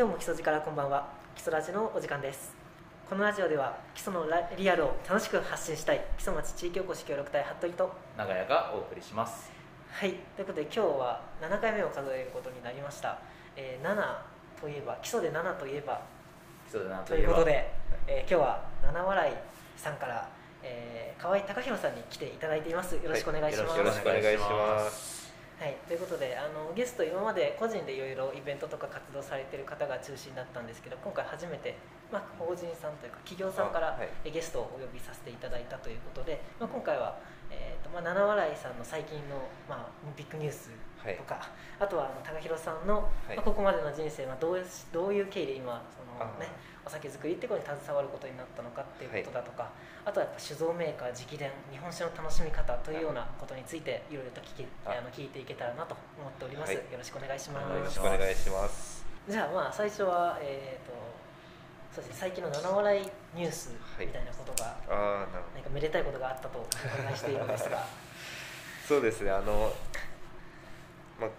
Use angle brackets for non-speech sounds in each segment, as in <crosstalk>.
今日も基礎からこんばんは。基礎ラジのお時間です。このラジオでは基礎のリアルを楽しく発信したい基礎町地域おこし協力隊服部と長屋がお送りします。はいということで今日は7回目を数えることになりました、えー、7といえば基礎で7といえば基礎で7ということで、えー、今日は七笑いさんから、えー、河合貴弘さんに来ていただいています。よろしくお願いします、はい、よろしくお願いしますはい、ということであのゲスト今まで個人でいろいろイベントとか活動されてる方が中心だったんですけど今回初めて、まあ、法人さんというか企業さんから、はい、ゲストをお呼びさせていただいたということで、まあ、今回は、えーとまあ、七笑いさんの最近の、まあ、ビッグニュースとか、はい、あとはあの高弘さんの、はい、まあ、ここまでの人生、まあ、どういうどういう経緯で今その、ね、お酒作りってことに携わることになったのかっていうことだとか、あとはやっぱ酒造メーカー直伝日本酒の楽しみ方というようなことについていろいろと聞きあ。の聞いていけたらなと思っております、よろしくお願いします。よろしくお願いします。じゃあまあ最初はえっ、ー、とそうですね最近の七笑いニュースみたいなことが、はい、あ何かめでたいことがあったとお伺いしているんですが。<laughs> そうですねあのまあ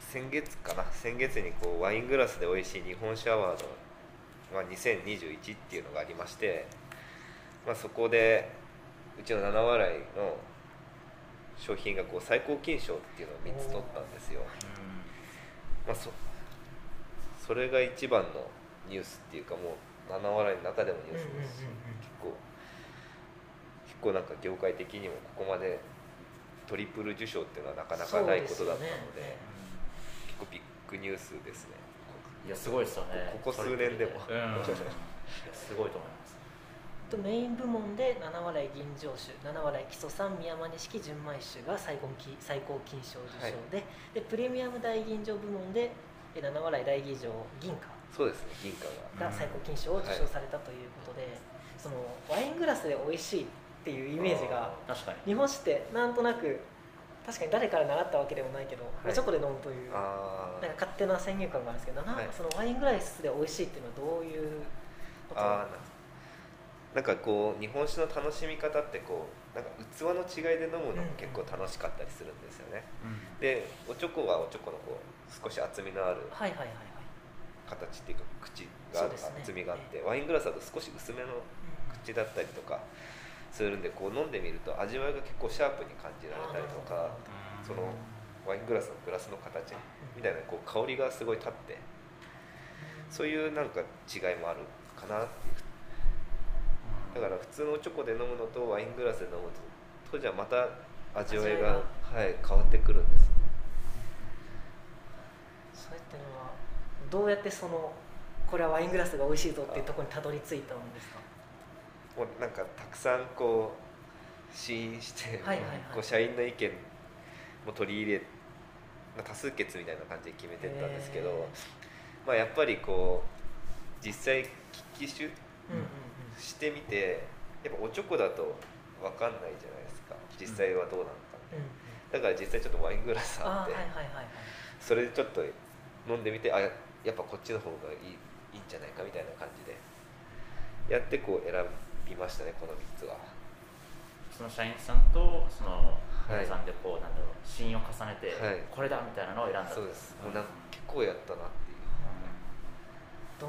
先月かな先月にこうワイングラスで美味しい日本酒アワード、まあ、2021っていうのがありましてまあ、そこでうちの七笑いの商品がこう最高金賞っていうのを3つ取ったんですよ、まあ、そそれが一番のニュースっていうかもう七笑いの中でもニュースです。し、結構結構なんか業界的にもここまでトリプル受賞っていうのはなかなかないことだったので、ね、結構ビッグニュースですねいやすごいですよね。ここ数年でも、うん、すごいと思います。とメイン部門で七笑い吟醸酒七笑い基礎産宮山錦純米酒が最高最高金賞受賞ではい、でプレミアム大吟醸部門で七笑い大吟醸銀貨そうですね。銀貨が。最高金賞を受賞されたということで、はい、そのワイングラスで美味しいっていうイメージが日本酒ってなんとなく確かに誰から習ったわけでもないけど、はい、チョコで飲むというなんか勝手な先入観があるんですけど、はい、そのワイングラスで美味しいっていうのはどういうこと？なんですかなんかこう日本酒の楽しみ方ってこうなんか器の違いで飲むのも結構楽しかったりするんですよね、うん、でおちょこはおちょこのこう少し厚みのある形っていうか口が、ね、厚みがあって、ワイングラスだと少し薄めの口だったりとかするんでこう飲んでみると味わいが結構シャープに感じられたりとかそのワイングラスのグラスの形みたいなこう香りがすごい立ってそういうなんか違いもあるかなっていう。だから普通のチョコで飲むのとワイングラスで飲むととじゃまた味わいがはい、変わってくるんですそれってのはどうやってそのこれはワイングラスが美味しいぞっていうところにたどり着いたんですか？もうなんかたくさんこう試飲して、はいはいはい、こう社員の意見も取り入れ多数決みたいな感じで決めてったんですけど、まあ、やっぱりこう実際聞き酒、うんうんしてみてやっぱおちょこだと分かんないじゃないですか。実際はどうなのか、うん、だから実際ちょっとワイングラスあって、はいはいはいはい、それでちょっと飲んでみてあやっぱこっちの方がいいいいんじゃないかみたいな感じでやってこう選びましたねこの3つは。その社員さんとその皆さんでこう、はい、なんだろう信用を重ねて、はい、これだみたいなのを選んだ。そうです。もうなん結構やったなっていう、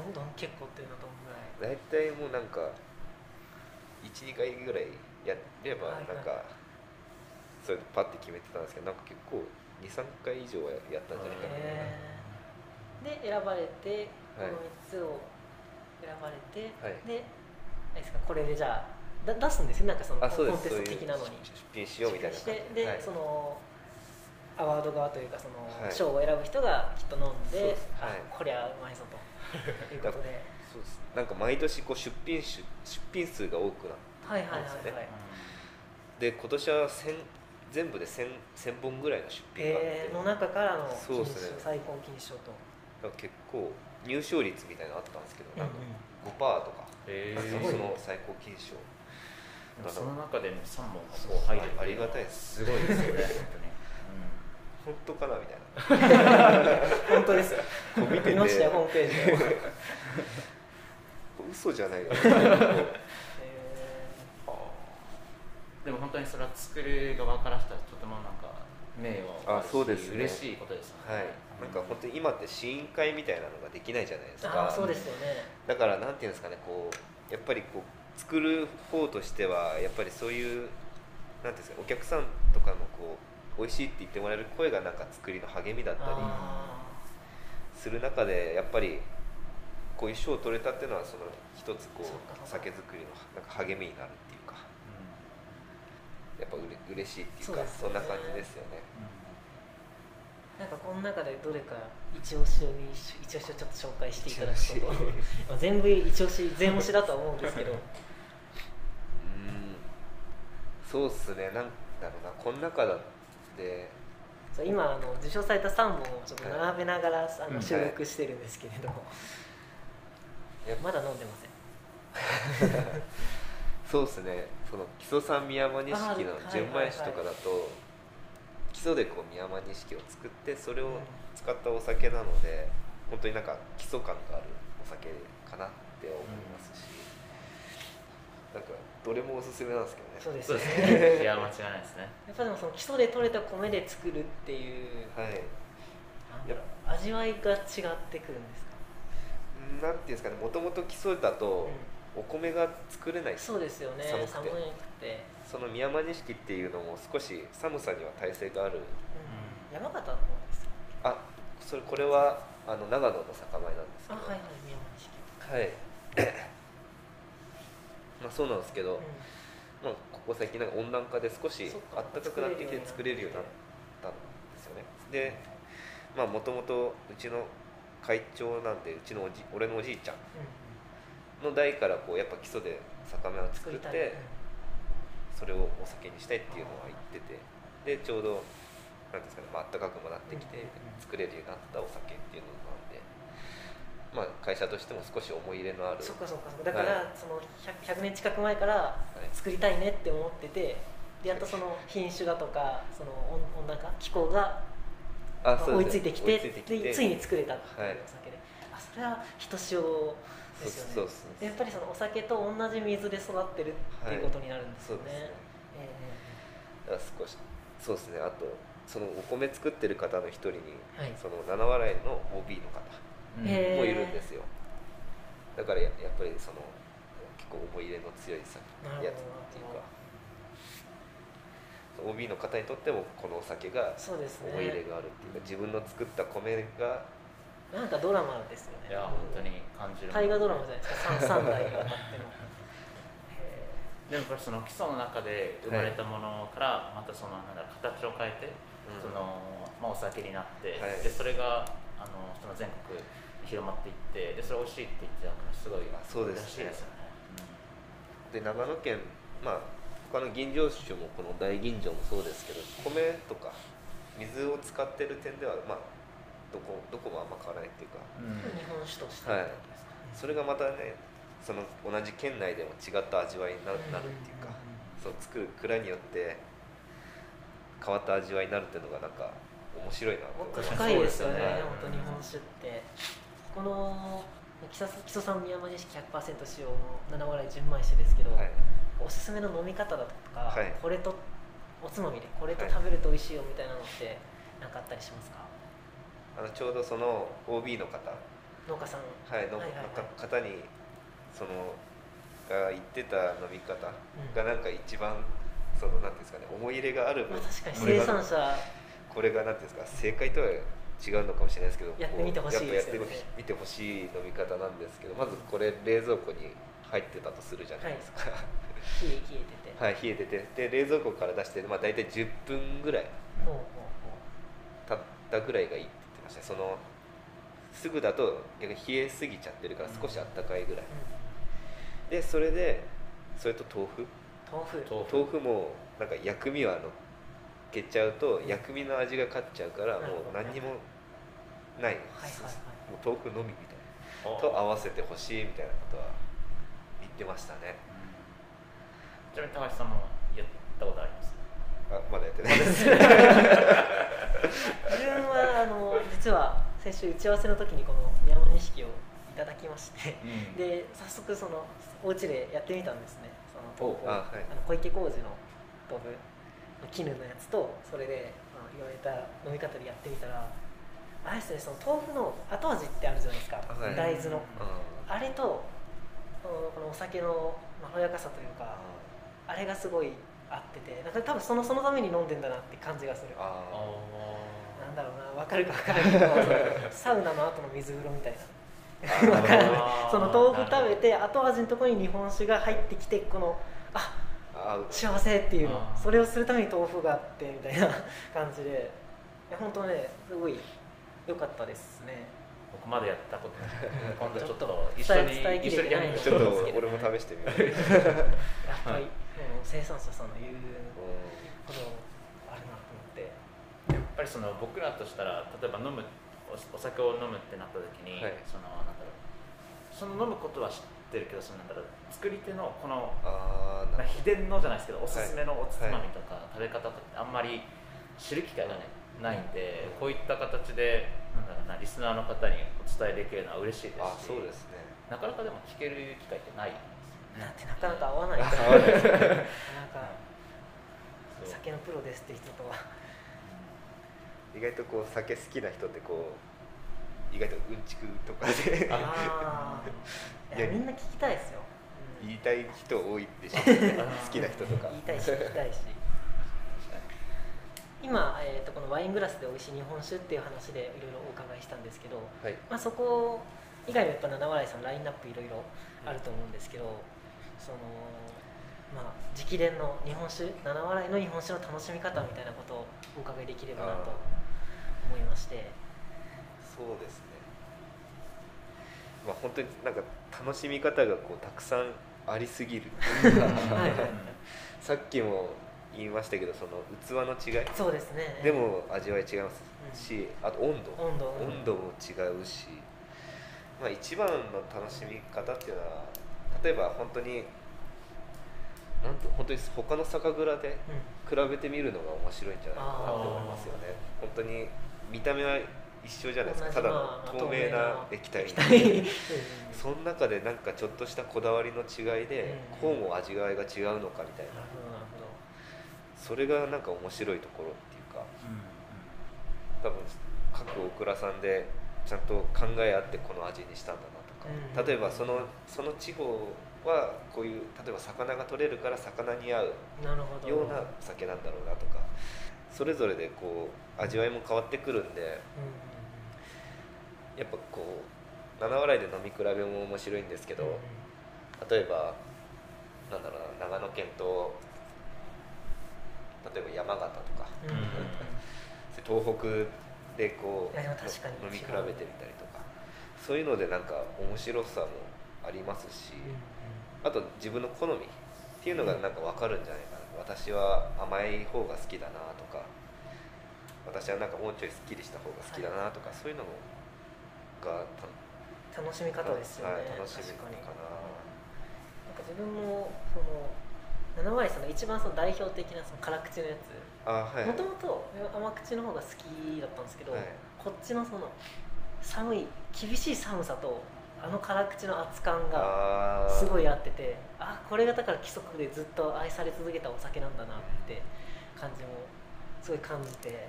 うん、どんどん結構っていうのはどんぐらい？大体もうなんか12回ぐらいやればなんか、それでパッて決めてたんですけどなんか結構23回以上はやったんじゃないかな。で選ばれてこの3つを選ばれて、はい、でですかこれでじゃあだ出すんですよなんかそのコンテスト的なのに。出品しようみたいな感じ。で、はい、そのアワード側というかその賞を選ぶ人がきっと飲んで、はい、こりゃうまいぞと。<laughs> いうことで。そうです。なんか毎年こう出品出品数が多くなってますね、で今年は全部で 1000, 1000本ぐらいの出品があって、えー、の中からのそうです、ね、最高金賞と。結構入賞率みたいなのあったんですけど、なんか5%とか、えー、その最高金賞。その中で3本が入る。ありがたいです。すごいですよね。<laughs> 本当かなみたいな。<laughs> 本当です。よ見て、ね、見ましたよホームページで。嘘じゃないよ、<laughs> でも本当にそれは作る側からしたらとてもなんか名誉あそうです、ね、嬉しいことですね、はい。なんか本当に今って試飲会みたいなのができないじゃないですか。あそうですよね。だからなんていうんですかねこうやっぱりこう作る方としてはやっぱりそういうなんていうんですかお客さんとかのこう美味しいって言ってもらえる声がなんか作りの励みだったりする中でやっぱりこういう賞を取れたっていうのはその一つこう酒造りのなんか励みになるやっぱうれ嬉しいっていうかそんな感じですよね。なんかこの中でどれか一押しを一押しをちょっと紹介していただくと。全部一押し全押しだとは思うんですけど。うん。そうっすね。なんだろうなこの中だって。今あの受賞された3本をちょっと並べながら、はい、あの収録してるんですけれども、はい、まだ飲んでません <laughs> そうっすね。その木曽三宮山錦の純米酒とかだと、基礎でこう宮山錦を作ってそれを使ったお酒なので、うん、本当になんか基礎感があるお酒かなって思いますし、うん、なんかどれもおすすめなんですけどね。そうですね。<laughs> いや間違いないですね。やっぱでもその基礎で取れた米で作るっていうはい。味わいが違ってくるんですか？なんていうんですかね。もともと基礎だと、お米が作れないそうですよね寒くて。その宮間錦っていうのも少し寒さには耐性がある、うん、山形の方ですあそれこれはあの長野の酒米なんですけど。はいはい宮間錦。はい。<coughs> まあそうなんですけど、うん、まあ、ここ最近なんか温暖化で少し暖かくなってきて作れるようになったんですよね。でまあもともとうちの会長なんでうちのおじ俺のおじいちゃんの代からこうやっぱ基礎で酒米を作ってそれをお酒にしたいっていうのは言っててでちょうどなんですかね、まあったかくもなってきて作れるようになったお酒っていうのなんで、まあ、会社としても少し思い入れのある。そっかそっかだから、その 100, 100, 年近く前から作りたいねって思っててでやっとその品種だとかその温暖化気候が追いついてきてでついに作れたっていうお酒で、はい、あそれはひとしおですよね。やっぱりそのお酒と同じ水で育ってるっていうことになるんですよね、はい、えー、少しそうですね。あとそのお米作ってる方の一人に、はい、その七笑いの OB の方もいるんですよ、だからややっぱりその結構思い入れの強いさやつっていうか。OB の方にとってもこのお酒が思い入れがあるっていうか、ね、自分の作った米がなんかドラマですよね。いや本当に感じる。大河ドラマじゃないですか。<laughs> 3, 3代にわたってもでもこれその基礎の中で生まれたものからまたそのなんだ形を変えて、そのまあ、お酒になって、はい、でそれがあのその全国に広まっていってでそれ美味しいって言ってたのすごいそうですね。ですよね、うん、で長野県まあ他の吟醸酒もこの大吟醸もそうですけど米とか水を使ってる点ではまあどこどこもあんま変わらないっていうか、うん、日本酒として、はい、それがまたねその同じ県内でも違った味わいになるっていうか、そう作る蔵によって変わった味わいになるっていうのがなんか面白いなと。深いですよね、はい、本当日本酒って。この木曽さん宮間錦100%使用の七笑い純米酒ですけど、はい、おすすめの飲み方だとか、はい、これとおつまみでこれと食べると美味しいよみたいなのって何かあったりしますか？あのちょうどその OB の方。農家さん。はい、の、はいはい、方にそのが言ってた飲み方がなんか一番、そのなんていうんですかね思い入れがある、まあ、確かに生産者。これがなんていうんですか正解とは違うのかもしれないですけどやってみてほしいですよ、ね、やってみてほしい飲み方なんですけどまずこれ冷蔵庫に入ってたとするじゃないですか、はい、冷えてて。はい冷えてて。で冷蔵庫から出して、まあ、大体10分ぐらい経ったぐらいがいいましたそのすぐだと逆に冷えすぎちゃってるから少しあったかいぐらい、うん、でそれでそれと豆腐？豆腐。豆腐。もなんか薬味はのっけちゃうと薬味の味が勝っちゃうからもう何にもない、はいはいはい、もう豆腐のみみたいな。と合わせてほしいみたいなことは言ってましたね、うん、ちなみに高橋さんもやったことあ。りますあまだやってない。です自分はあの実は先週打ち合わせの時にこの宮本錦をいただきまして、うん、で早速そのお家でやってみたんですね。その豆腐あ、はい、あの小池浩二の豆腐絹のやつとそれで、まあ、言われた飲み方でやってみたらあれですねその豆腐の後味ってあるじゃないですか、はい、大豆の、あれとこのお酒のまろやかさというかあれがすごい合っててなんか多分そのそのために飲んでんだなって感じがする。なんだろうな分かるか分からないけど <laughs> サウナの後の水風呂みたいな。分からない。その豆腐食べて後味のところに日本酒が入ってきてこのあ幸せっていうのそれをするために豆腐があってみたいな <laughs> 感じで。本当ねすごい良かったですね。僕までやったことない。<laughs> 今度ちょっと一緒に一緒にやちょっと俺も試してみよう。やっぱり、生産者さんの言うことあるなと思って。やっぱりその僕らとしたら例えば飲むお酒を飲むってなった時に、はい、そのなんだろう。その飲むことは知ってるけどそのなんだろう作り手のこの秘伝のじゃないですけどおすすめのおつまみとか、食べ方とかあんまり知る機会がねないんで、こういった形でなんだろうなリスナーの方にお伝えできるのは嬉しいですしそうですね。なかなかでも聞ける機会ってないなんてなかなか合わないなんか酒のプロですって人とは。意外とこう酒好きな人ってこう意外とうんちくとかで。あいやみんな聞きたいですよ、うん、言いたい人多いでしょ好きな人とか。言いたいし聞きたいし。今、えーと、このワイングラスで美味しい日本酒っていう話でいろいろお伺いしたんですけど、はい、まあ、そこ以外もやっぱ七笑いさんラインナップいろいろあると思うんですけど、そのまあ、直伝の日本酒七笑いの日本酒の楽しみ方みたいなことをお伺いできればなと思いまして。そうですね。まあ本当になんか楽しみ方がこうたくさんありすぎる。はい、<laughs> さっきも言いましたけどその器の違い。そうですね。でも味わい違いますし、うん、あと温度。温度。温度も違うし、まあ、一番の楽しみ方っていうのは例えば本当になんと本当に他の酒蔵で比べてみるのが面白いんじゃないかなと思いますよね、うん、本当に見た目は一緒じゃないですか。ただの透明な液体 <laughs> その中でなんかちょっとしたこだわりの違いでこうも味わいが違うのかみたいな。それがなんか面白いところっていうか、多分各オクラさんでちゃんと考え合ってこの味にしたんだな例えばそのその地方はこういう例えば魚が取れるから魚に合うような酒なんだろうなとかそれぞれでこう味わいも変わってくるんで、やっぱこう七笑いで飲み比べも面白いんですけど、例えばなんだろうな長野県と例えば山形とか、うん、<laughs> 東北でこう飲み比べてみたりそういうのでなんか面白さもありますし、あと自分の好みっていうのがなんか分かるんじゃないかな、私は甘い方が好きだなとか私はなんかもうちょいすっきりした方が好きだなとか、はい、そういうのが楽しみ方ですよね、はい、楽しみかな。なんか自分もその七割さんの一番その代表的なその辛口のやつ。もともと甘口の方が好きだったんですけど、はい、こっちのその寒い厳しい寒さとあの辛口の熱感がすごい合っててあこれがだから規則でずっと愛され続けたお酒なんだなって感じもすごい感じて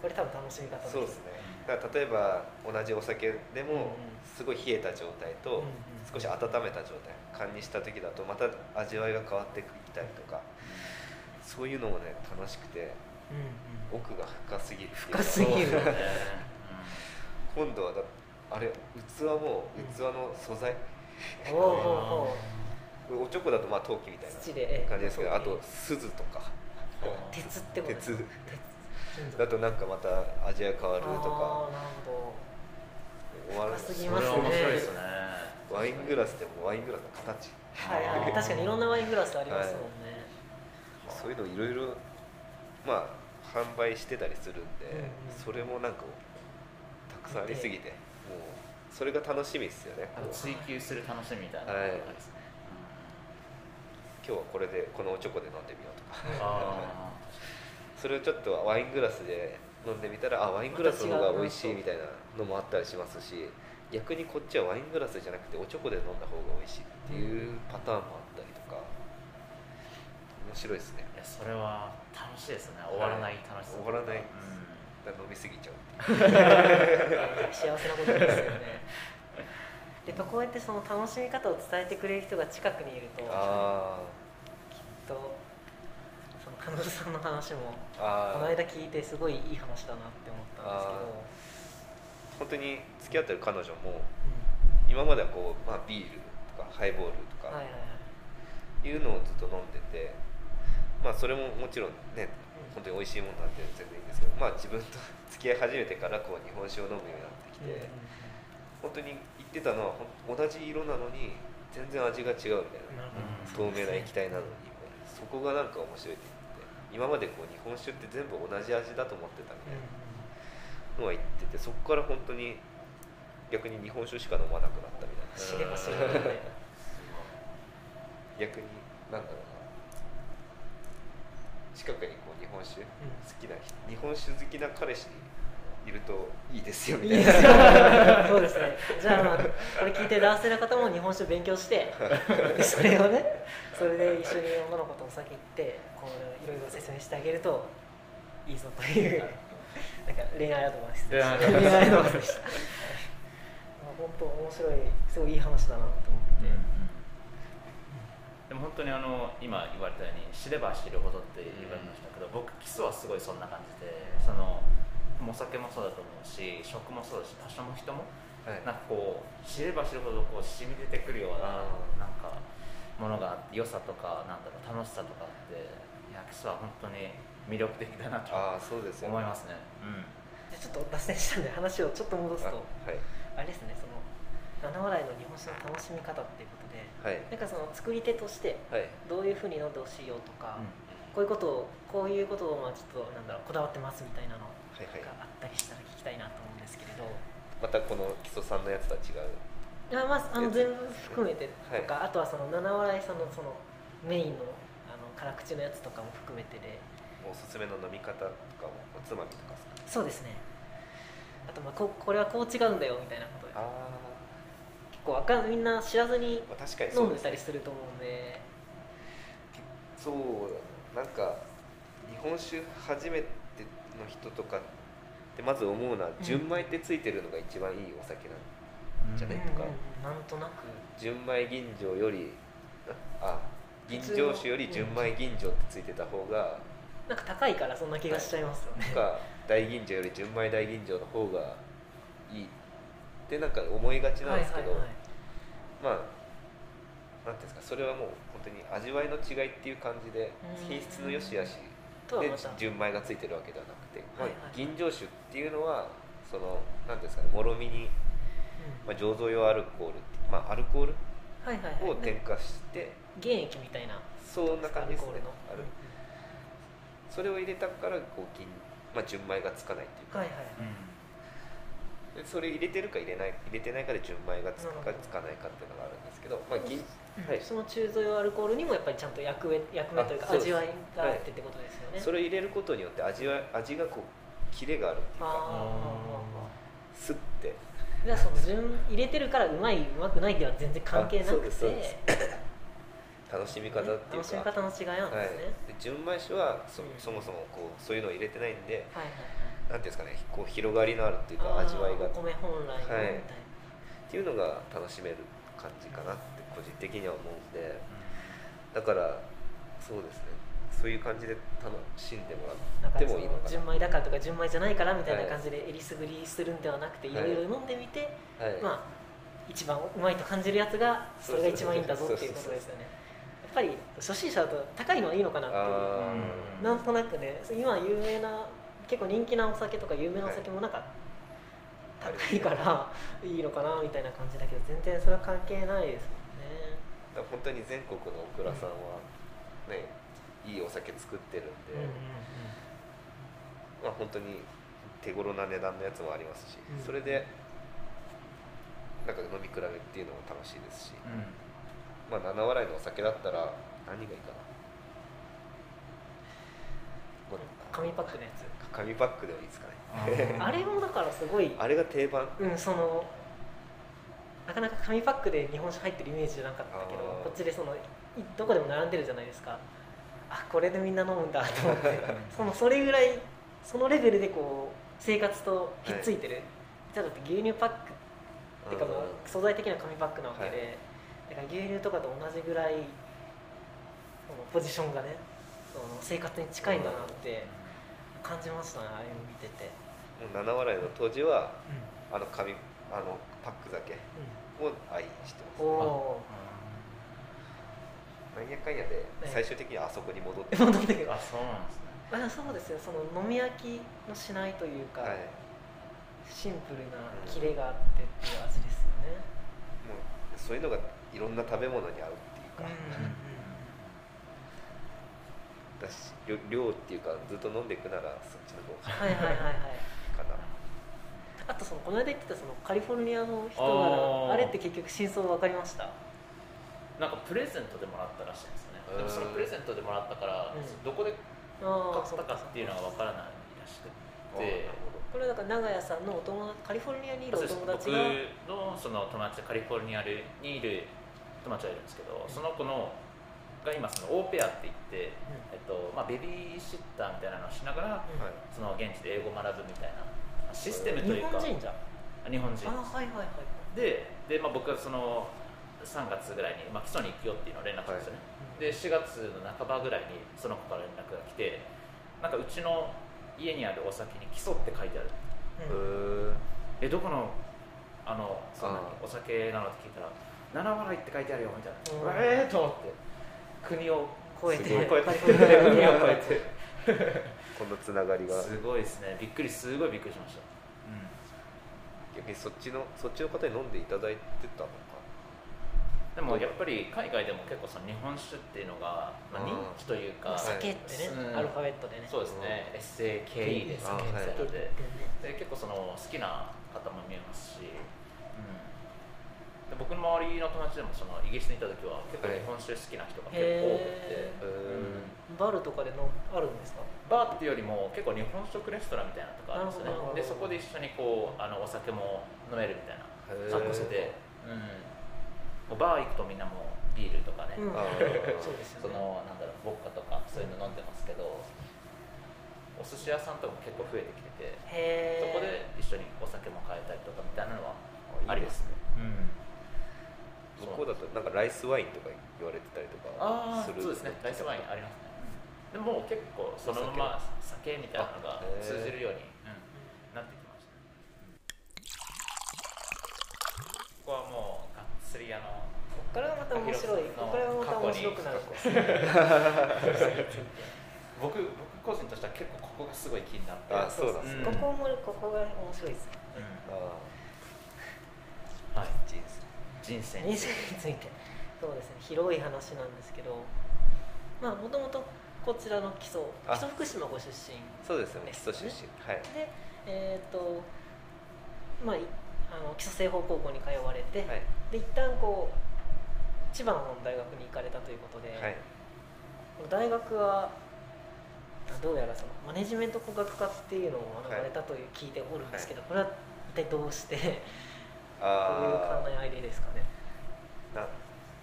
これ多分楽しみ方です。そうですね。だから例えば同じお酒でもすごい冷えた状態と少し温めた状態缶にした時だとまた味わいが変わっていったりとかそういうのもね楽しくて奥が深すぎる深すぎる、<laughs> 今度はだあれ器も器の素材、おおちょこだとまあ陶器みたいな感じですけどあと鈴とか。鉄ってこと鉄。だとなんかまた味が変わるとか。なるほど。終わるすぎますね。面白いですね。ワイングラスでもワイングラスの形。はいはい確かにいろんなワイングラスありますもんね、はい、そういうのいろいろまあ販売してたりするんで、うんうん、それもなんかたくさんありすぎて。もうそれが楽しみですよね追求する楽しみみたいな、はい、今日はこれでこのおちょこで飲んでみようとか。<laughs> それをちょっとワイングラスで飲んでみたらあワイングラスの方が美味しいみたいなのもあったりしますし逆にこっちはワイングラスじゃなくておちょこで飲んだ方が美味しいっていうパターンもあったりとか。面白いですね。いやそれは楽しいですね。終わらない楽しさ、終わらない、うん、飲みすぎちゃう <laughs> 幸せなことですよね。でこうやってその楽しみ方を伝えてくれる人が近くにいるときっとその彼女さんの話もこの間聞いてすごいいい話だなって思ったんですけど。本当に付き合ってる彼女も、うん、今まではこう、まあ、ビールとかハイボールとか、いうのをずっと飲んでてまあそれももちろんね本当に美味しいものなんて全然いいんですけどまあ自分と付き合い始めてからこう日本酒を飲むようになってきて、本当に言ってたのは同じ色なのに全然味が違うみたいな、透明な液体なのにそこがなんか面白いって言って今までこう日本酒って全部同じ味だと思ってたみたいなのは言っててそこから本当に逆に日本酒しか飲まなくなったみたいな。<laughs> 逆になんだろう近くにこう日本酒好きな、日本酒好きな彼氏いるといいですよみたいな。そうですね。じゃあ、まあ、これ聞いて男性の方も日本酒勉強して <laughs> それをねそれで一緒に女の子とお酒行ってこういろいろ説明してあげるといいぞというなんか恋愛アドバイスでした恋愛アドバイスでした。<laughs> 本当面白いすごいいい話だなと思って、うん本当にあの今言われたように知れば知るほどって言われましたけど、僕基礎はすごいそんな感じでそのお酒もそうだと思うし食もそうだし多少も人も、はい、なんかこう知れば知るほどこう染み出てくるようななんかものが良さとかなんだろう楽しさとかあっていや基礎は本当に魅力的だなと思いますね。うん。ちょっと脱線したんで話をちょっと戻すと。あ,、はい、あれですねその七笑いの日本酒の楽しみ方っていうことで、はい、なんかその作り手としてどういうふうに飲んでほしいよとか、はい、こういうことをこういうことをまあちょっとなんだろうこだわってますみたいなのがあったりしたら聞きたいなと思うんですけれど、またこの木曽さんのやつとは違う？あまあ、あの全部含めてとか、はい、あとはその七笑いさんのそのメインのあの辛口のやつとかも含めてで。おすすめの飲み方とかもおつまみとかそうですね。あとまあここれはこう違うんだよみたいなことで。ああ構わかみんな知らずに飲んでたりすると思うんで。そうなんか日本酒初めての人とかってまず思うのは純米ってついてるのが一番いいお酒なんじゃないとか、なん。となく純米吟醸よりあ吟醸酒より純米吟醸ってついてた方がなんか高いからそんな気がしちゃいますよね、か大吟醸より純米大吟醸の方がいいってなんか思いがちなんですけど、はいはいはいまあなんていうんですかそれはもう本当に味わいの違いっていう感じで品質の良し悪しで純米がついてるわけではなくて、まあ、吟醸酒っていうのはそのなんですかねもろみに、まあ、醸造用アルコールまあアルコールを添加して、原液みたいな。そんな感じですねある。それを入れたからこう銀、まあ、純米がつかないっていうか、はいはいうん。でそれ入れてるか入れない入れてないかで純米がつくかつかないかっていうのがあるんですけど、まあ銀はい、その中蔵用アルコールにもやっぱりちゃんと役目役目というか味わいがあってってことですよね、それを入れることによって味わ味がこうキレがあるっていうかすって。じゃあその順入れてるからうまいうまくないでは全然関係なくて。<coughs> 楽しみ方っていうか、楽しみ方の違いなんですね、はい、純米酒はそ,、そもそもこうそういうのを入れてないんで、はいはいなんていうんですかねこう広がりのあるっていうか味わいが。お米本来の、はい、っていうのが楽しめる感じかなって個人的には思うんで。だからそうですね。そういう感じで楽しんでもらってもいいのかな。純米だからとか純米じゃないからみたいな感じでえりすぐりするんではなくて、い、ろいろ飲んでみて、はい、まあ一番うまいと感じるやつがそれが一番いいんだぞっていうことですよね。やっぱり初心者だと高いのはいいのかなっていう。なんとなくね今有名な結構人気なお酒とか有名なお酒もなんか、高いからいいのかなみたいな感じだけど全然それは関係ないですもんね。だ本当に全国のオクラさんはね、いいお酒作ってるんで、まあ本当に手頃な値段のやつもありますし、うん、それでなんか飲み比べっていうのも楽しいですし、うん、まあ7笑いのお酒だったら何がいいかな。紙パックのやつ紙パックではいいですかね。あれもだからすごい。<laughs> あれが定番。うんそのなかなか紙パックで日本酒入ってるイメージじゃなかったけどこっちでそのどこでも並んでるじゃないですか。あこれでみんな飲むんだと思って。<laughs> そのそれぐらいそのレベルでこう生活とひっついてる、はい、だって牛乳パックっていうかもう素材的な紙パックなわけで、はい、だから牛乳とかと同じぐらいそのポジションがねその生活に近いんだなって感じましたねああいうの見てて。七笑いの当時は、うん、あの紙あのパック酒を愛してます、ね、なんやかんやで最終的にあそこに戻って。<laughs> 戻ってくる。あそうなんですね。あそうですよ。その飲み焼きのしないというか、はい、シンプルなキレがあってっていう味ですよね、もうそういうのがいろんな食べ物に合うっていうか、だし量っていうかずっと飲んでいくならそっちの方がはいはいはいはい。かな。あとそのこの間言ってたそのカリフォルニアの人があれって結局真相分かりました？なんかプレゼントでもらったらしいんですよね。でもそのプレゼントでもらったから、どこで買ったかっていうのがわからないらしくて。これだから長屋さんのお友達カリフォルニアにいるお友達が僕のその友達カリフォルニアにいる友達がいるんですけど、その子のが今そのオーペアって言って、えっとまあ、ベビーシッターみたいなのをしながら、その現地で英語を学ぶみたいなシステムというか。日本人じゃ日本人あはいはいはいでで、まあ、僕はその3月ぐらいに、まあ、基礎に行くよっていうのを連絡したんですよね、はい、で4月の半ばぐらいにその子から連絡が来てなんかうちの家にあるお酒に基礎って書いてある、うん、えどこのあのそんなにお酒なのって聞いたら七笑いって書いてあるよみたいな、ええー、と思って国を越えて。国を越えて。このつながりが。すごいですね。びっくりすごいびっくりしました、うん、逆にそっちのそっちの方に飲んでいただいてたのでもやっぱり海外でも結構その日本酒っていうのが、まあ、認知というか、酒ってね、うん、アルファベットでね。そうですね。SAKE で酒みたい。なで。で結構その好きな方も見えますし、僕の周りの友達でもそのイギリスにいた時は結構日本酒好きな人が結構多くて、うん、バルとかでのあるんですか？バーっていうよりも結構日本食レストランみたいなとかあるんですね。でそこで一緒にこうあのお酒も飲めるみたいな。格好してて、うん。バー行くとみんなもうビールとかね、うん、そうですよ、ね、そのなんだろうボッカとかそういうの飲んでますけど、お寿司屋さんとかも結構増えてきててそこで一緒にお酒も買えたりとかみたいなのはありますね、うん、向こうだとなんかライスワインとか言われてたりとかするそうですね。ライスワインありますね。でも結構そのまま酒みたいなのが通じるように、うん、なってきました。ここはもう釣り屋のここからまた面白い。ここからまた面白くなる。僕僕個人としては結構ここがすごい気になって。あそうなんです、ね、ここもここが面白いですね、うん、はい。人生人生について。そうですね。広い話なんですけど。まあもともとこちらの基礎基礎福島ご出身、ね、そうですよね。基礎出身。はい。でえっ、ー、とまああの基礎製法高校に通われて、はい、で一旦こう千葉の大学に行かれたということで、はい、大学はどうやらそのマネジメント工学科っていうのを学ばれたという聞いておるんですけど、これは一体どうしてどういう考え合いですかね。な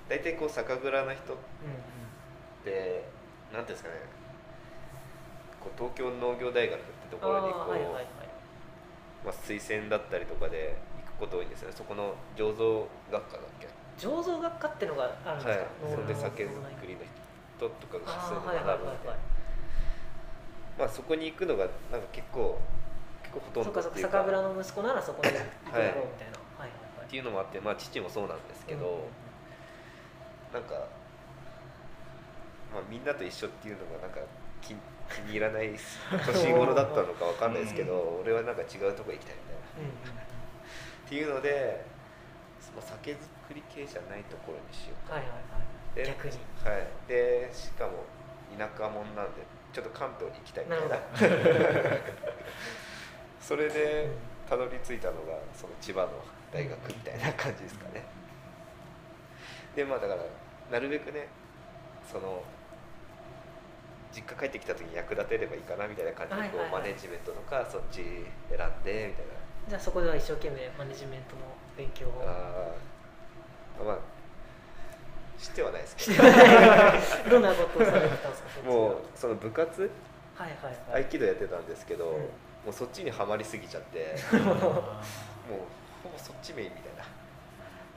大体こう酒蔵の人って、うんうん、なんていうんですかね。こう東京農業大学ってところにこう、はいはいはい。まあ、推薦だったりとかでこと多いんですよね。そこの醸造学科だっけ？醸造学科っていうのがあるんですか、はい、それで酒造りの人とかがそういうの学ぶんでまあそこに行くのがなんか結構結構ほとんどっていうか。酒蔵の息子ならそこに行くだろうみたいな、っていうのもあってまあ父もそうなんですけど、うん、なんか、まあ、みんなと一緒っていうのがなんか気気に入らない年頃だったのかわかんないですけど、うん、俺はなんか違うとこ行きたいみたいな。うんっていうのでその酒造り系じゃないところにしようはいはいはい。逆に。はい。でしかも田舎者なんでちょっと関東に行きたいみたいな。<laughs> それでたどり着いたのがその千葉の大学みたいな感じですかね。でまあだからなるべくねその実家帰ってきた時に役立てればいいかなみたいな感じでこうマネジメントとかそっち選んでみたいな。じゃあそこでは一生懸命マネジメントの勉強を。あまあししてはないですけど。どんなことをされてたんですかもうその部活？はいはいはい、合気道やってたんですけど、うん、もうそっちにはまりすぎちゃって。<laughs> もうほぼそっちメインみたいな。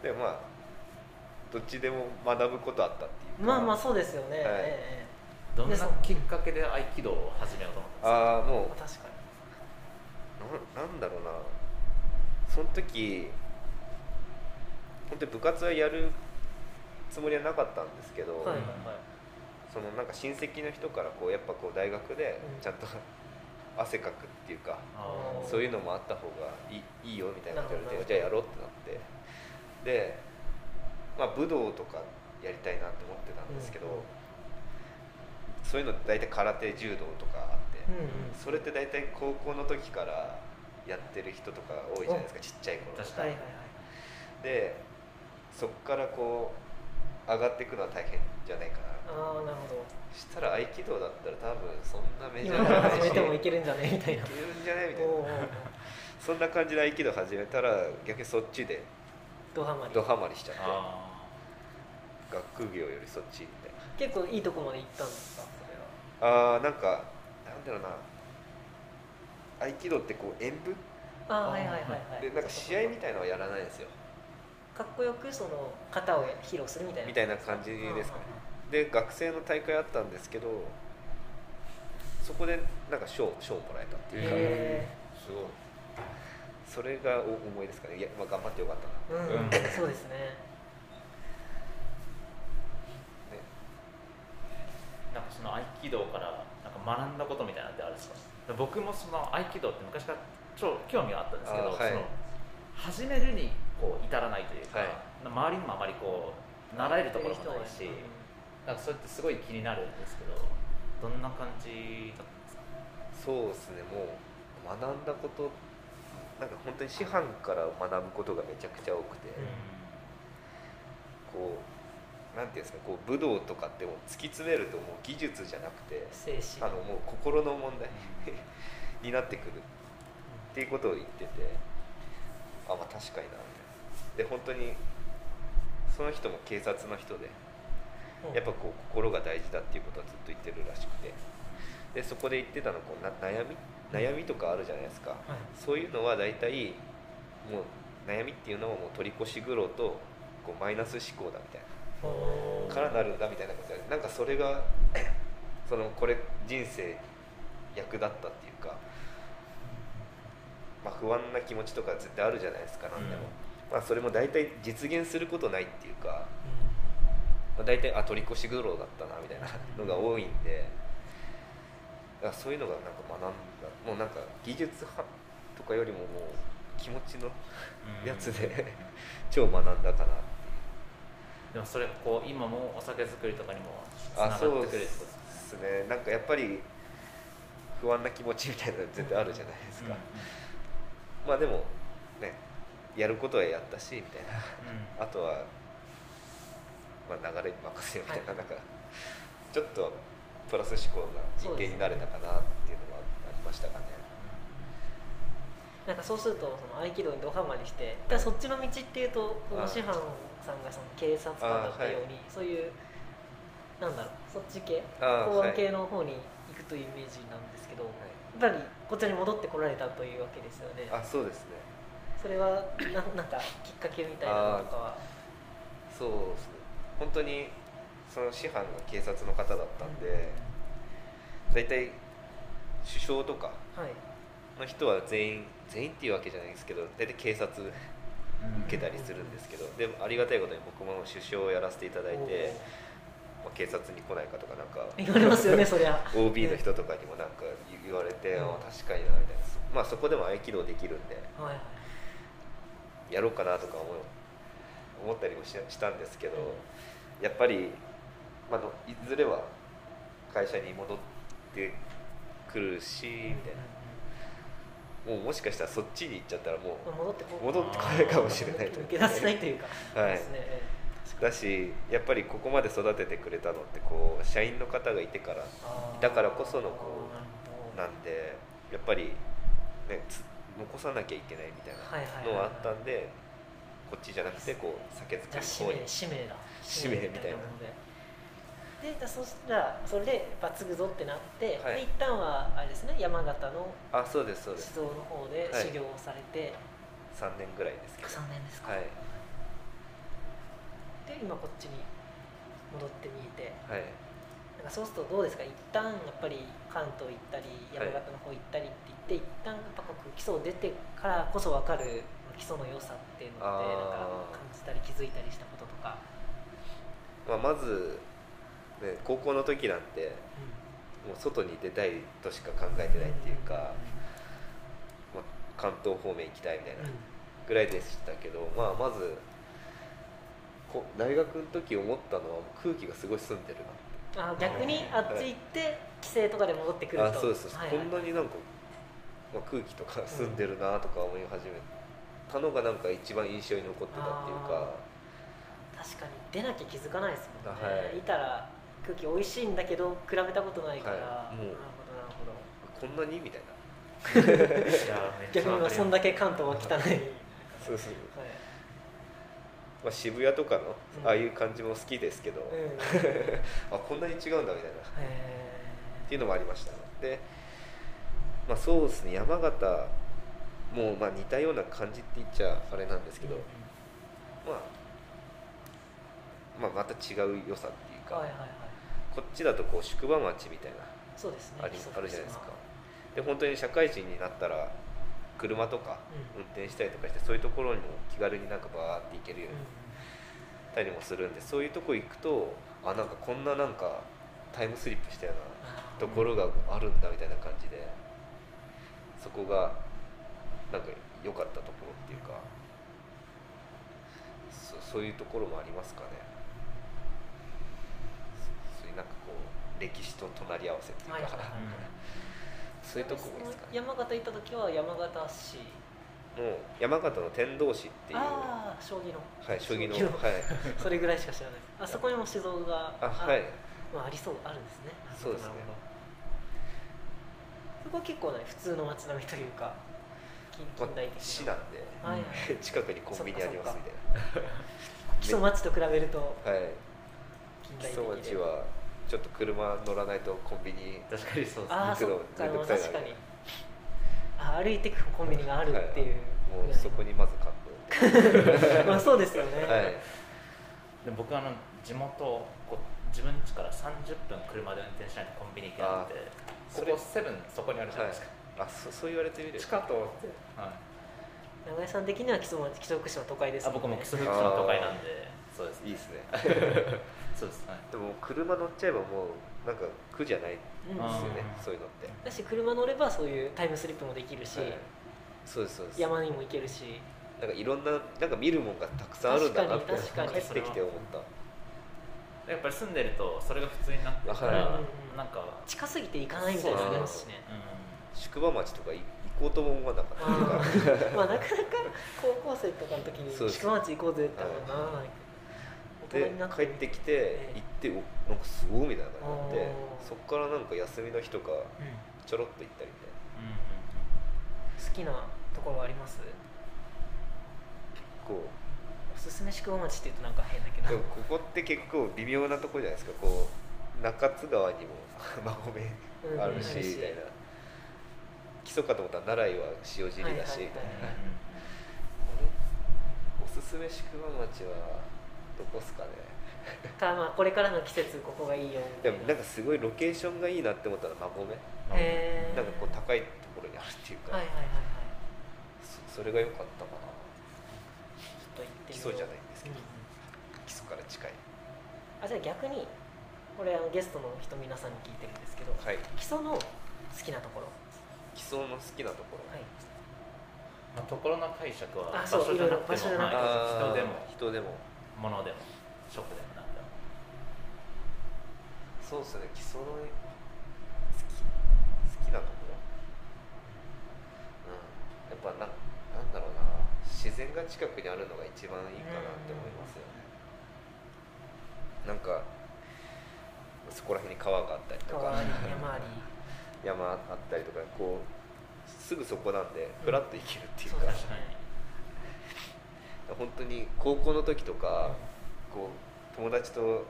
でまあどっちでも学ぶことあったっていうまあまあそうですよね、はい。えー、どんなきっかけで合気道を始めようと思ったんですか？ああもう確かに。ななんだろうな。その時本当に部活はやるつもりはなかったんですけど、はいはいはい。そのなんか親戚の人からこうやっぱこう大学でちゃんと、汗かくっていうかそういうのもあった方がいいいいよみたいなこと言われてじゃあやろうってなって。で、まあ、武道とかやりたいなって思ってたんですけど、うん、そういうの大体空手柔道とかあって、うんうん、それって大体高校の時からやってる人とか多いじゃないですかちっちゃい頃。確かに、でそっからこう上がっていくのは大変じゃないかなああなるほど。したら合気道だったら多分そんなメジャーじゃないし。始めてもいけるんじゃね？みたいな。いけるんじゃね？みたいな。そんな感じで合気道始めたら逆にそっちで。ドハマり。ドハマりしちゃって。学業よりそっちみたいな。結構いいとこまで行ったんですか？それは。ああなんかなんだろうな。合気道ってこう演舞？あはいはいはいはい。でなんか試合みたいのはやらないんですよ。かっこよくその型を披露するみたいな。みたいな感じですかねで学生の大会あったんですけどそこでなんか賞賞もらえたっていうか、すごい。それが思いですかね。いや、まあ、頑張ってよかったな、うん、そうですね。ね。なんかその合気道からなんか学んだことみたいなってあるんですか？僕もその合気道って昔から超興味があったんですけど、はい、その始めるにこう至らないというか、はい、周りにもあまりこう習えるところもないし、なんかそれってすごい気になるんですけどどんな感じだったんですか？そうですねもう学んだことなんか本当に師範から学ぶことがめちゃくちゃ多くて、うん、こうなんていうんですかこう武道とかっても突き詰めるともう技術じゃなくてあのもう心の問題 <laughs> になってくるっていうことを言っててあまあ確かになみたいなで本当にその人も警察の人でやっぱこう心が大事だっていうことはずっと言ってるらしくて。でそこで言ってたのこうな悩み？悩みとかあるじゃないですか、はい、そういうのは大体もう悩みっていうのはもう取り越し苦労とこうマイナス思考だみたいな。からなるんだみたいなことでなんかそれが <clears throat> そのこれ人生役立ったっていうか、まあ、不安な気持ちとか絶対あるじゃないですか何でも、うん、まあ、それも大体実現することないっていうか、まあ、大体あ取り越し苦労だったなみたいなのが多いんでだからそういうのがなんか学んだもうなんか技術派とかよりももう気持ちのやつで <laughs> 超学んだかなっていう。でもそれこう今もお酒作りとかにもつながってくるってことですね。なんかやっぱり不安な気持ちみたいなの絶対あるじゃないですか、うんうん、まあでもねやることはやったしみたいな、うん、あとはまあ、流れに任せようみたいな,、なんかちょっとプラス思考な人間になれたかなっていうのはありましたかね。なんかそうするとその合気道にドハマりしてだそっちの道っていうとこの師範さんがその警察官だったように、そういうなんだろうそっち系？公安系の方に行くというイメージなんですけど、やっぱりこちらに戻ってこられたというわけですよね。あそうですね。それはななんかきっかけみたいなのとかは？そうですね本当にその師範が警察の方だったんで大体首相とかの人は全員全員っていうわけじゃないですけど大体警察受けたりするんですけどでもありがたいことに僕も首相をやらせていただいて、まあ、警察に来ないかとかなんか言われますよねそりゃ。OB の人とかにもなんか言われて、うん、確かになみたいな。まあそこでも合気道できるんで、はい、やろうかなとか思思ったりもしたんですけど、やっぱり、まあ、いずれは会社に戻ってくるしみたいな。もうもしかしたらそっちに行っちゃったらもう戻って戻ってこないかもしれないと受け出せないというか、はい、だしやっぱりここまで育ててくれたのってこう社員の方がいてからだからこそのこうなんでやっぱりね残さなきゃいけないみたいなのはあったんでこっちじゃなくてこう酒造りの方に使命だ使命みたいな。でそしたらそれで継ぐぞってなって、はい、で一旦はあれですね山形のあそうですそうです。指導の方で修行をされて、はい、3年ぐらいですけど。3年ですか、はい、で今こっちに戻ってみて、はい、なんかそうするとどうですか？一旦やっぱり関東行ったり山形の方行ったりって言って、はい、一旦やっぱ基礎を出てからこそ分かる基礎の良さっていうのってなんか感じたり気づいたりしたこととか、まあ、まずね、高校の時なんて、もう外に出たいとしか考えてないっていうか、まあ、関東方面行きたいみたいなぐらいでしたけど、まあ、まずこ大学の時思ったのは空気がすごい澄んでるなって。あ逆にあっち行って帰省とかで戻ってくると。あそうです、はいはい、こんなになんか、まあ、空気とか澄んでるなとか思い始めたのがなんか一番印象に残ってたっていうか確かに。出なきゃ気づかないですもんね、はい、いたら空気美味しいんだけど比べたことないから、はい、もう。なるほどなるほど。こんなに？みたいな。<laughs> 逆にそんだけ関東は汚い。そうそう、はい。まあ、渋谷とかのああいう感じも好きですけど、うん、<laughs> あこんなに違うんだみたいな。っていうのもありました。で、まあ、そうですね。山形もまあ似たような感じって言っちゃあれなんですけど、うん、まあ、まあまた違う良さっていうか、はいはいはい。こっちだとこう宿場町みたいなそうです、ね、ありあるじゃないですか。で本当に社会人になったら車とか運転したりとかして、うん、そういうところにも気軽になんかバーって行けるようにたりもするんでそういうとこ行くとあなんかこんななんかタイムスリップしたようなところがあるんだみたいな感じでそこがなんか良かったところっていうかそそういうところもありますかね。歴史と隣り合わせっていうか、はいはいはい、<laughs> そういうとこですか、ね、山形行った時は山形市。の山形の天童市っていうああ将棋の。はい将棋のはい。<laughs> それぐらいしか知らない。あそこにも酒造があはい。まあ、ありそうあるんですね。そうですね。そこは結構ね普通の街並みというか近代的な。市なんで、はい、<laughs> 近くにコンビニありますみたいな基礎町と比べるとはい。基礎町はちょっと車乗らないとコンビニ確かにそうあ行くのめんどくさい確かに。あ歩いてくコンビニがあるっていう、はい、もうそこにまず感動 <laughs> まあそうですよね、はい、で僕あの地元こ自分家から30分車で運転しないとコンビニ行けなくてここセブンそこにあるじゃないですか、はい、あそそう言われてみる。地下通って、はい、長井さん的には基礎基礎福祉の都会です、ね、あ僕も基礎福祉の都会なんでそうですいいですね <laughs> そうです、はい、でも車乗っちゃえばもうなんか苦じゃないですよね、うん、そういうのって。だし車乗ればそういうタイムスリップもできるし、はい、そうですそうです。山にも行けるし。なんかいろんななんか見るもんがたくさんあるんだなって帰ってきて思った。やっぱり住んでるとそれが普通になってるから、はい、なんか近すぎて行かないみたいなのありますしね、うん、宿場町とか行こうとも思わなかった。まあなかなか高校生とかの時に宿場町行こうぜってならないで帰ってきて行っておなんかすごいみたいな感じになってそこからなんか休みの日とかちょろっと行ったりみたいな、好きなところあります？結構。おすすめ宿場町って言うとなんか変だけど。ここって結構微妙なところじゃないですか。こう中津川にも <laughs> 馬込あるし、みたいな。基礎かと思ったら奈良井は塩尻だし、みたいな、おすすめ宿場町はどこっすかね。かまあこれからの季節ここがいいよでもなんかすごいロケーションがいいなって思ったら馬込へなんかこう高いところにあるっていうか、はいはいはいはい。そそれが良かったかな。ちょっと行って基礎じゃないんですけど、うん、基礎から近い。あじゃあ逆にこれあのゲストの人皆さんに聞いてるんですけど、はい、基礎の好きなところ。基礎の好きなところ、はい。まあ、ところの解釈は場所じゃなくても人でも。人でもものでも食でも何でも。そうですね。基礎の好き。好きなところ。うん。やっぱななんだろうな。自然が近くにあるのが一番いいかなって思いますよね、なんかそこら辺に川があったりとか。山あり。<laughs> 山あったりとかこうすぐそこなんでふらっと行けるっていうか、うん、本当に高校の時とか、こう友達と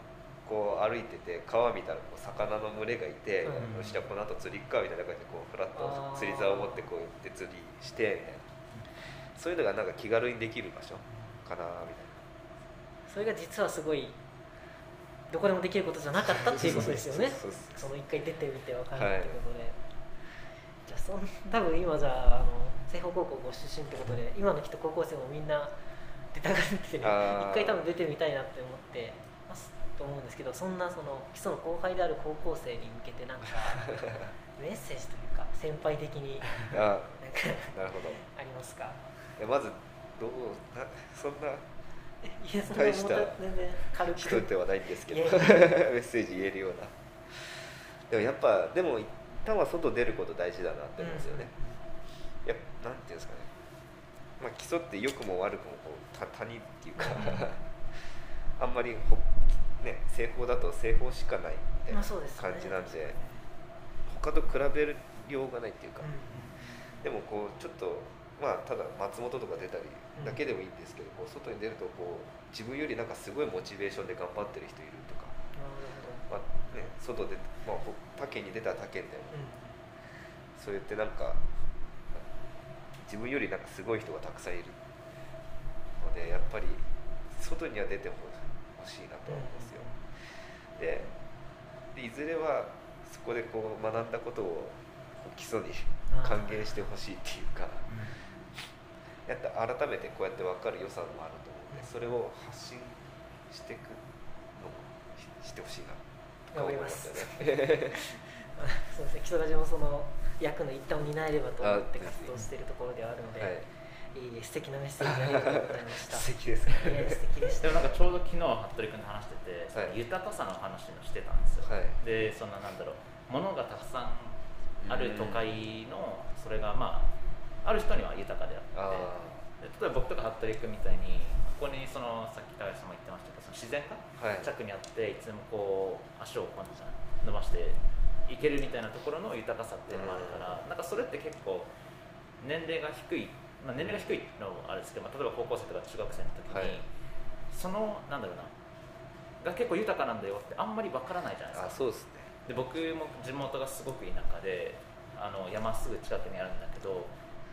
こう歩いてて川見たらこう魚の群れがいて、よしじゃこの後釣り行くかみたいな感じでこうフラッと釣り竿を持ってこう行って釣りしてみたいな。そういうのがなんか気軽にできる場所かなみたいな。それが実はすごいどこでもできることじゃなかったっていうことですよね。その一回出てみて分かるってことで、はい、じゃあそん多分今じゃああの西方高校ご出身ってことで今のきっと高校生もみんな出たがって一回多分出てみたいなって思ってますと思うんですけどそんなその基礎の後輩である高校生に向けてなんか <laughs> メッセージというか先輩的にあなるほど。ありますか？まずどうなそんな大した人ではないんですけど <laughs> メッセージ言えるような。でもやっぱでも一旦は外出ること大事だなって思うんですよね、うん、やなんていうんですかねまあ基礎って良くも悪くもこう他他人っていうか <laughs> あんまりほ、ね、成功だと成功しかないみたいな感じなんで,、でね、他と比べるようがないっていうか、うん、でもこうちょっとまあただ松本とか出たりだけでもいいんですけど、こう外に出るとこう自分よりなんかすごいモチベーションで頑張ってる人いるとか、まあね、外で、まあ、他県に出たら他県でも、うん、そうやってなんか自分よりなんかすごい人がたくさんいるのでやっぱり外には出てほしいなと思うんですよ。でいずれはそこでこう学んだことを基礎に還元してほしいっていうか。やって改めてこうやって分かる良さもあると思うのでそれを発信していくのもしてほしいなと思いますよね。<laughs> そうですね基礎ラジもその役の一端を担えればと思って活動しているところではあるので。はいいい素敵なメッセージありがとうございました。<laughs> 素敵ですね。素敵でした。でもなんかちょうど昨日服部君と話してて、はい、豊かさの話もしてたんですよ。はい、で、そんななんだろう、物がたくさんある都会のそれがまあある人には豊かであって例えば僕とか服部君みたいにここにそのさっき高橋さんも言ってましたけどその自然が近くにあっていつでもこう足をこう伸ばしていけるみたいなところの豊かさっていうのもあるからなんかそれって結構年齢が低い、まあ、年齢が低いのもあるんですけど、まあ、例えば高校生とか中学生の時に、はい、そのなんだろうなが結構豊かなんだよってあんまりわからないじゃないですか。そうですね。で僕も地元がすごく田舎であの山すぐ近くにあるんだけど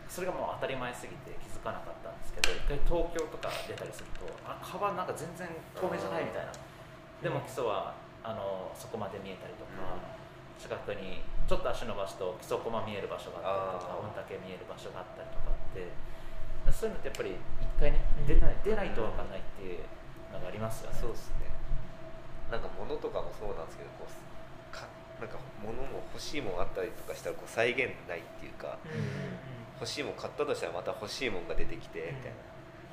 それがもう当たり前すぎて気づかなかったんですけど一回東京とか出たりするとあ川なんか全然透明じゃないみたいな。でも基礎はあのそこまで見えたりとか、近くにちょっと足伸ばすと木曽駒見える場所があったりとか御嶽見える場所があったりとかってそういうのってやっぱり一回ね出ない出ないと分かんないっていうのがありますよね。そうですね。なんか物とかもそうなんですけどこうかなんか物も欲しいもんあったりとかしたらこう再現ないっていうか、うん欲しいもん買ったとしたらまた欲しいもんが出てきてみたいな。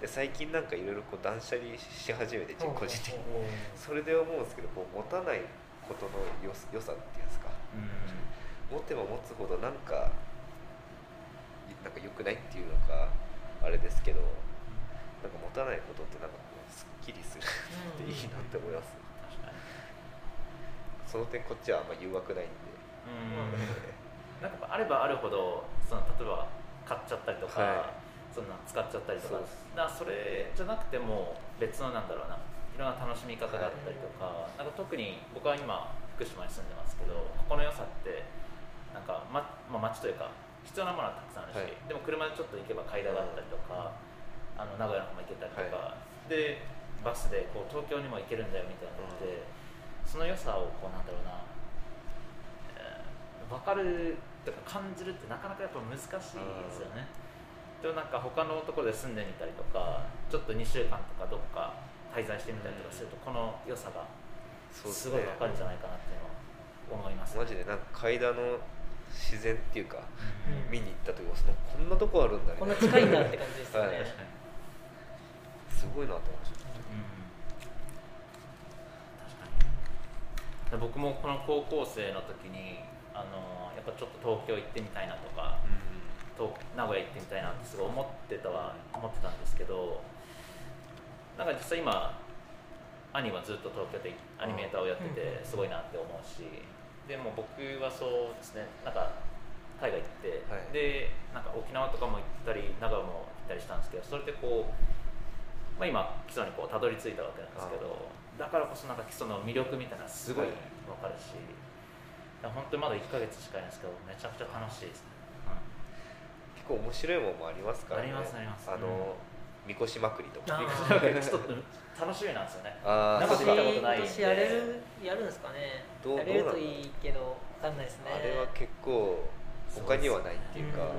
で最近なんかいろいろ断捨離し始めて個人的にそれで思うんですけどこう持たないことのよ良さっていうんですか、うん、持っても持つほどなんかなんか良くないっていうのかあれですけどなんか持たないことってなんかこうすっきりするっていいなって思います、その点こっちはあんま誘惑ないんで、うん、なんかあればあるほどその例えば買っちゃったりとか、はい、そんな使っちゃったりとか。だそれじゃなくても別のなんだろうないろんな楽しみ方があったりとかはい、なんか特に僕は今福島に住んでますけどここの良さってなんか、ままあ、街というか必要なものはたくさんあるし、はい、でも車でちょっと行けば階段があったりとか、あの名古屋の方も行けたりとか、でバスでこう東京にも行けるんだよみたいなのって、その良さをこうなんだろうな、えー、分かるとか感じるってなかなかやっぱ難しいですよね。でもなん。か他のところで住んでみたりとかちょっと2週間とかどっか滞在してみたりとかすると、この良さがすごい分かるんじゃないかなっていうのは思います、ね、マジでなんか階段の自然っていうか、うん、見に行った時もそのこんなとこあるんだね。こんな近いんだって感じですよね、はい、すごいなと思いました、うん、僕もこの高校生の時にあのやっぱちょっと東京行ってみたいなとか、うん、名古屋行ってみたいなってすごい思ってたは思ってたんですけどなんか実際今兄はずっと東京でアニメーターをやっててすごいなって思うし、でも僕はそうですねなんか海外行って、はい、でなんか沖縄とかも行ったり長野も行ったりしたんですけどそれでこうまあ、今基礎にこうたどり着いたわけなんですけどだからこそなんか基礎の魅力みたいなすごい分かるし、はい、本当にまだ1か月しかないんですけどめちゃくちゃ楽しいですね、うん、結構面白いものもありますからね。ありますあります。あの、みこしまくりとか。ちょっと楽しみなんですよね。あなんか見たことないんで。やれるやるんですかね。どうやれるといいけど分かんないですね。あれは結構他にはないっていうか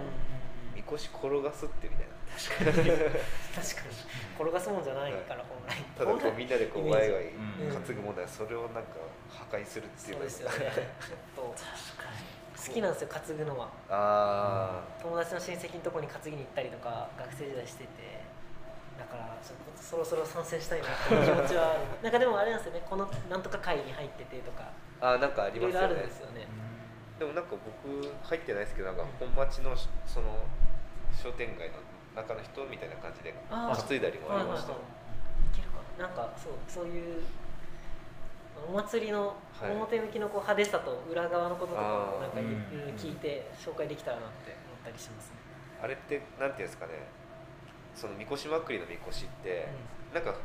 みこし転がすってみたいな。確かに。<laughs> 確かに。転がすもんじゃないから、本来ただこうみんなでこうワイワイ担ぐものはそれをなんか破壊するっていうそうですよね。ちょっと好きなんですよ担ぐのは。ああ、友達の親戚のとこに担ぎに行ったりとか学生時代しててだからそろそろ参戦したいなっていう気持ちはなんかでもあれなんですよね。このなんとか会に入っててとか。あなんかありますよね。よね。でもなんか僕入ってないですけどなんか本町のその商店街の中の人みたいな感じで担いだりもありました、いけるかな。んかそうそういうお祭りの表向きのこう派手さと裏側のこととかもなんか聞いて紹介できたらなって思ったりしますね。あれってなんていうんですかねそのみこしまくりのみこしって、うん、なんか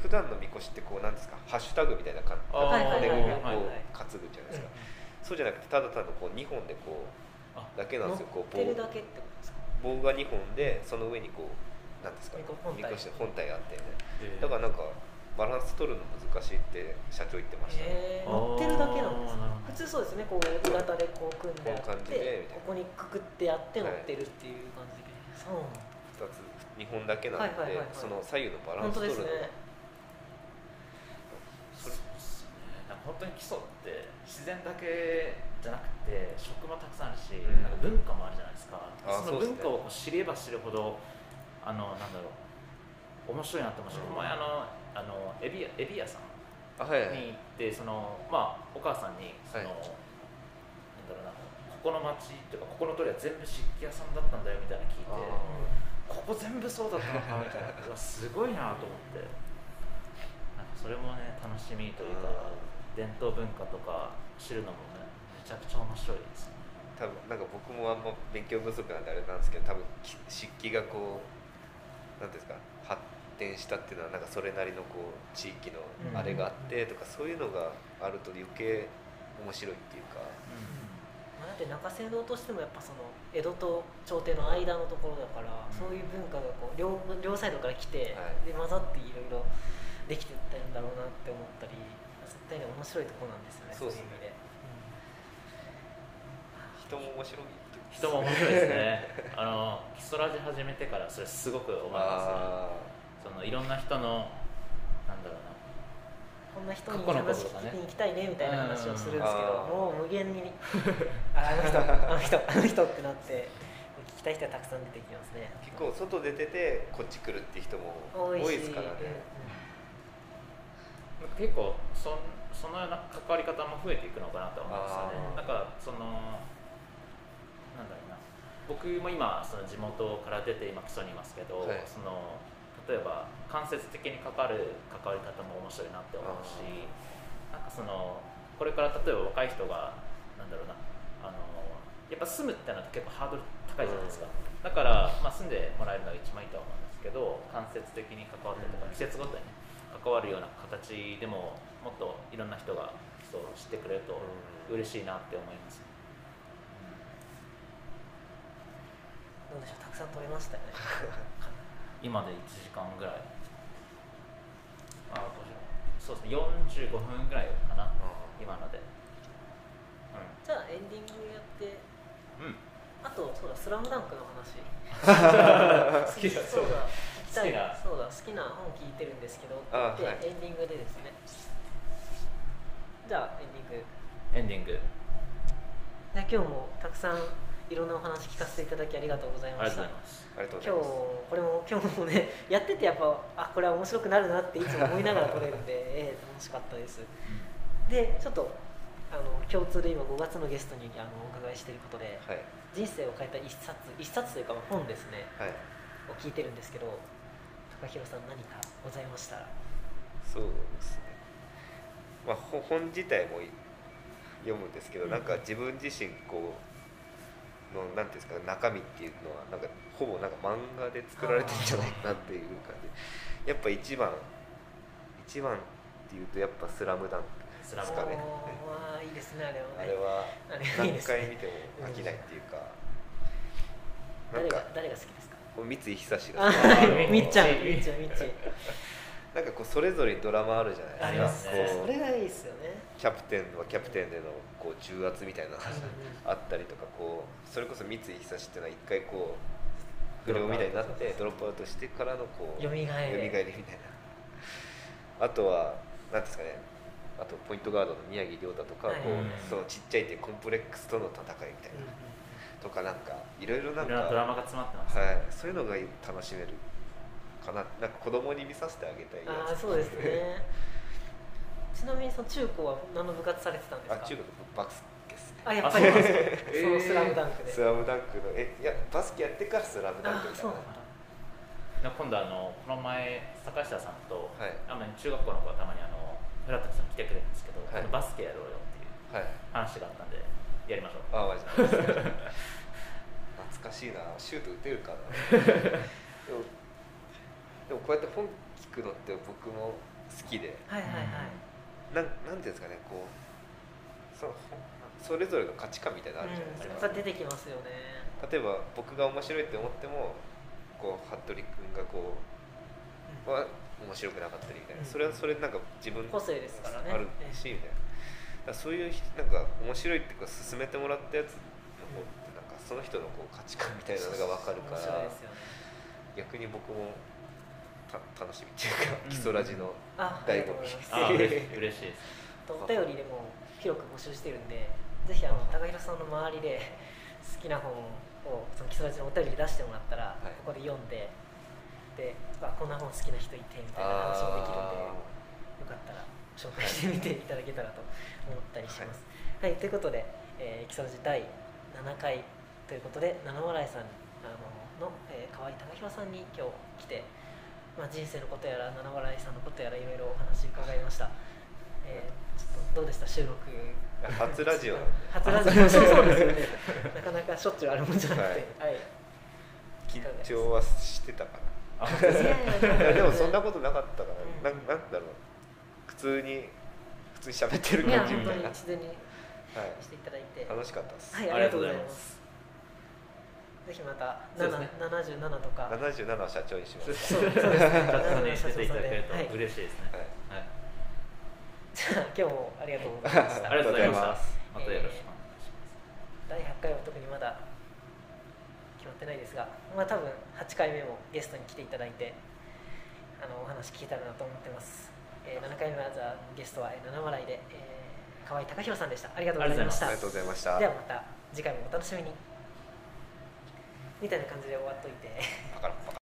普段のみこしってこうなんですかハッシュタグみたいな感じでこう担ぐじゃないですか、そうじゃなくてただただこう2本でこうだけなんですよこう棒棒が2本でその上にこうなんですか本体。本体あってね、えー、だからなんかバランス取るの難しいって社長言ってました、ね、乗ってるだけなんです普通そうですねこう鋳型でこう組んであってここにくくってやって乗ってるっていう感じで、はい、そう2つ2本だけなんで、はいはいはいはい、その左右のバランス取るのが、そうですね。本当に基礎って自然だけじゃなくて食もたくさんあるし、うん、なんか文化もあるじゃないですか、その文化を知れば知るほどあのなんだろう。面白いなって思いました、うん、前あのあのエビエビ屋さんに行って、そのまあお母さんにその、はい、なんだろうなここの町っていうかここの通りは全部漆器屋さんだったんだよみたいな聞いてここ全部そうだったのかみたいな。すごいなと思って。なんかそれもね楽しみというか伝統文化とか知るのもねめちゃくちゃ面白いですね。多分なんか僕もあんま勉強不足なんであれなんですけど多分漆器がこう何ていうんですか発展したっていうのはなんかそれなりのこう地域のあれがあってとか、そういうのがあると余計面白いっていうか。まあ、だって中山道としてもやっぱその江戸と朝廷の間のところだから、そういう文化がこう両両サイドから来て、はい、で混ざっていろいろできてったんだろうなって思ったり絶対に面白いところなんですよねそういう意味で。人も面白い人も面白いですね。<laughs> あの基礎ラジ始めてからそれすごく思いますね。そのいろんな人のなんだろうなこんな人に話聞きに行きたいねみたいな話をするんですけど、もう無限に <laughs> あの人あの人あの人ってなって聞きたい人はたくさん出てきますね。結構外出ててこっち来るっていう人も多いですからね、うん、結構そそのような関わり方も増えていくのかなと思いますよね。なんかそのなんだろうな僕も今その地元から出て今基礎にいますけど、はい、その例えば間接的に関わる関わり方も面白いなって思うしなんかそのこれから例えば若い人がなんだろうなあのやっぱ住むってなると結構ハードル高いじゃないですか、だから、まあ、住んでもらえるのが一番いいと思うんですけど間接的に関わったりとか季節ごとに関わるような形でももっといろんな人がそう知ってくれると嬉しいなって思います、どうでしょうたくさん撮れましたよね <laughs> 今で1時間ぐらい。あそうですね。45分ぐらいかな、今ので、うん、じゃあエンディングやって。うん。あとそうだ「スラムダンクの話。<laughs> 好きだ。そうだ。好きな。そうだ好きな本聞いてるんですけど。って言って、はい、エンディングでですね。じゃあエンディング。エンディング。今日もたくさんいろんなお話聞かせていただきありがとうございました。今日これも今日もね <laughs> やっててやっぱあこれは面白くなるなっていつも思いながら撮れるんで、<laughs> えー、楽しかったです、うん、でちょっとあの共通で今5月のゲストにあのお伺いしていることで、はい、人生を変えた一冊一冊というか本ですね、はい、を聞いてるんですけど高弘さん何かございましたら？そうですね、まあ、本自体も読むんですけど、うん、なんか自分自身こうのなんていうんですか中身っていうのはなんかほぼなんか漫画で作られてるんじゃないかなっていう感じ。やっぱ一番一番っていうとやっぱ「スラムダンクですかね。あいいですねあれは、ね、あれは何回見ても飽きないっていうか、うん、誰が誰が好きですか？三井久志がみっちゃんみっちゃんみっちゃんなんかこうそれぞれドラマあるじゃないですか。ありますね。それがいいですよね。キャプテンはキャプテンでのこう重圧みたいなあったりとかこうそれこそ三井久志っていうのは一回こう不良みたいになってドロップアウトしてからのこう蘇りみたいな。あとはなんですかね。あとポイントガードの宮城亮太とか、こうそのちっちゃいってコンプレックスとの戦いみたいな、とかなんかいろいろなんかドラマが詰まってます、ね、はい、そういうのが楽しめるかななんか子供に見させてあげたいああそうですね。<laughs> ちなみにその中高は何の部活されてたんですか？あ中高バスケですね。あやっぱり。バスケそのスラムダンクで。スラムダンクの。えいやバスケやってからスラムダンクみたいな。今度あのこの前坂下さんと、はい、あの中学校の子はたまにあの村田さん来てくれるんですけど、はい、バスケやろうよっていう話があったんで、やりましょう。あマジ <laughs> 懐かしいな。シュート打てるかな。<laughs> でもこうやって本聞くのって僕も好きで、はいはいはい、なんなんていうんですかねこうそそれぞれの価値観みたいなのあるじゃないですか、うん、出てきますよね。例えば僕が面白いって思ってもこう服部君がこう、は面白くなかったりみたいな、うん、それはそれなんか自分個性ですからね。あるし、みたいな。そういうなんか面白いっていうか勧めてもらったやつの方ってなんかその人のこう価値観みたいなのが分かるから、ね、逆に僕もた楽しみっていうか、基礎ラジの醍醐味。あ嬉しいです。お便りでも広く募集してるんでぜひあの高弘さんの周りで好きな本をその基礎ラジのお便りで出してもらったら、はい、ここで読んでで、まあ、こんな本好きな人いてみたいな話もできるんでよかったら紹介してみていただけたらと思ったりします。はい、はい、ということで、えー、基礎ラジ第7回ということで七笑いさんあのの、えー、河合貴弘さんに今日来てまあ、人生のことやら七笑いさんのことやらいろいろお話伺いました、えー、ちょっとどうでした？収録初ラジオ。初ラジオ。そうそうですよね。なかなかしょっちゅうあるもんじゃなくて、はい、はい、緊張はしてたかな。でもそんなことなかったから、うん、ななんだろう。普通に普通に喋ってる感じみたいな。自然にしていただいて、はい、楽しかったです。はいありがとうございますぜひまた七十七とか七十七は社長にします。そうですね。出ていただけると嬉しいですね。はい。じゃあ今日もありがとうございました。ありがとうございます。またよろしくお願いします。第八回は特にまだ決まってないですが、まあ多分八回目もゲストに来ていただいてあのお話聞けたらなと思ってます。えー、7回目はじゃゲストは七笑いで、えー、河合貴弘さんでした。ありがとうございました。ありがとうございました。ではまた次回もお楽しみに。みたいな感じで終わっといて。